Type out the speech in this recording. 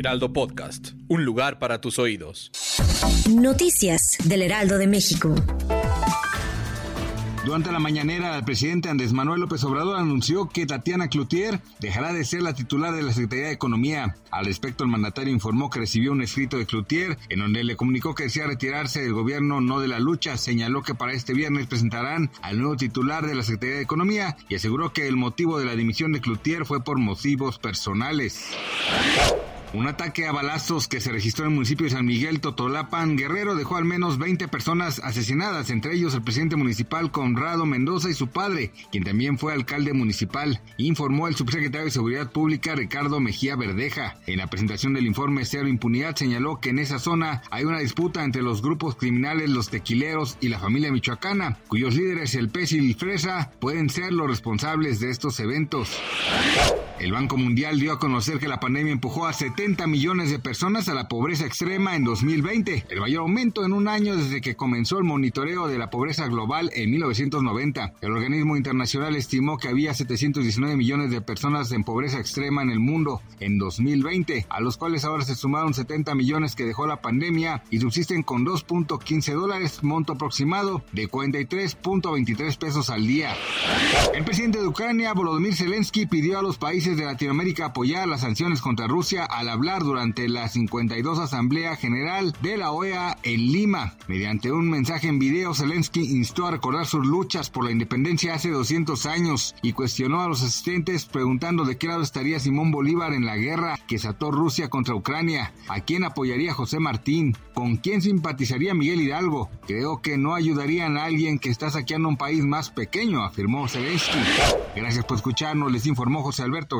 Heraldo Podcast. Un lugar para tus oídos. Noticias del Heraldo de México. Durante la mañanera, el presidente Andrés Manuel López Obrador anunció que Tatiana Cloutier dejará de ser la titular de la Secretaría de Economía. Al respecto, el mandatario informó que recibió un escrito de Cloutier en donde le comunicó que desea retirarse del gobierno, no de la lucha. Señaló que para este viernes presentarán al nuevo titular de la Secretaría de Economía y aseguró que el motivo de la dimisión de Cloutier fue por motivos personales. Un ataque a balazos que se registró en el municipio de San Miguel Totolapan, Guerrero, dejó al menos 20 personas asesinadas, entre ellos el presidente municipal Conrado Mendoza y su padre, quien también fue alcalde municipal, informó el subsecretario de Seguridad Pública Ricardo Mejía Verdeja. En la presentación del informe Cero Impunidad señaló que en esa zona hay una disputa entre los grupos criminales Los Tequileros y la familia michoacana, cuyos líderes el Pésil y Fresa pueden ser los responsables de estos eventos. El Banco Mundial dio a conocer que la pandemia empujó a 70 millones de personas a la pobreza extrema en 2020, el mayor aumento en un año desde que comenzó el monitoreo de la pobreza global en 1990. El organismo internacional estimó que había 719 millones de personas en pobreza extrema en el mundo en 2020, a los cuales ahora se sumaron 70 millones que dejó la pandemia y subsisten con 2.15 dólares, monto aproximado de 43.23 pesos al día. El presidente de Ucrania, Volodymyr Zelensky, pidió a los países de Latinoamérica apoyar las sanciones contra Rusia al hablar durante la 52 Asamblea General de la OEA en Lima. Mediante un mensaje en video, Zelensky instó a recordar sus luchas por la independencia hace 200 años y cuestionó a los asistentes preguntando de qué lado estaría Simón Bolívar en la guerra que sató Rusia contra Ucrania, a quién apoyaría José Martín, con quién simpatizaría Miguel Hidalgo. Creo que no ayudarían a alguien que está saqueando un país más pequeño, afirmó Zelensky. Gracias por escucharnos, les informó José Alberto